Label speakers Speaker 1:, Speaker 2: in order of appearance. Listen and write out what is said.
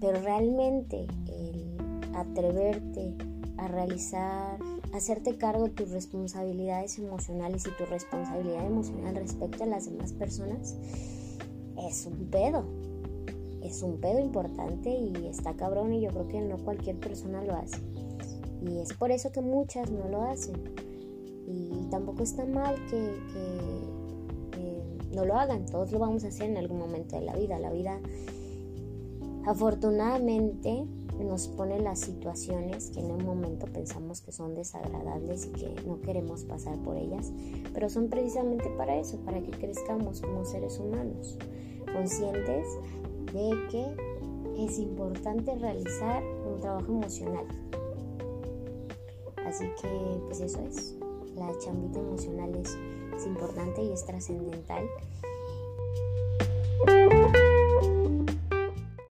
Speaker 1: pero realmente el atreverte a realizar, hacerte cargo de tus responsabilidades emocionales y tu responsabilidad emocional respecto a las demás personas es un pedo. Es un pedo importante y está cabrón y yo creo que no cualquier persona lo hace. Y es por eso que muchas no lo hacen. Y tampoco está mal que, no lo hagan. Todos lo vamos a hacer en algún momento de la vida. La vida afortunadamente nos pone las situaciones que en un momento pensamos que son desagradables y que no queremos pasar por ellas, pero son precisamente para eso, para que crezcamos como seres humanos, conscientes de que es importante realizar un trabajo emocional. Así que pues eso es, la chambita emocional es, es importante y es trascendental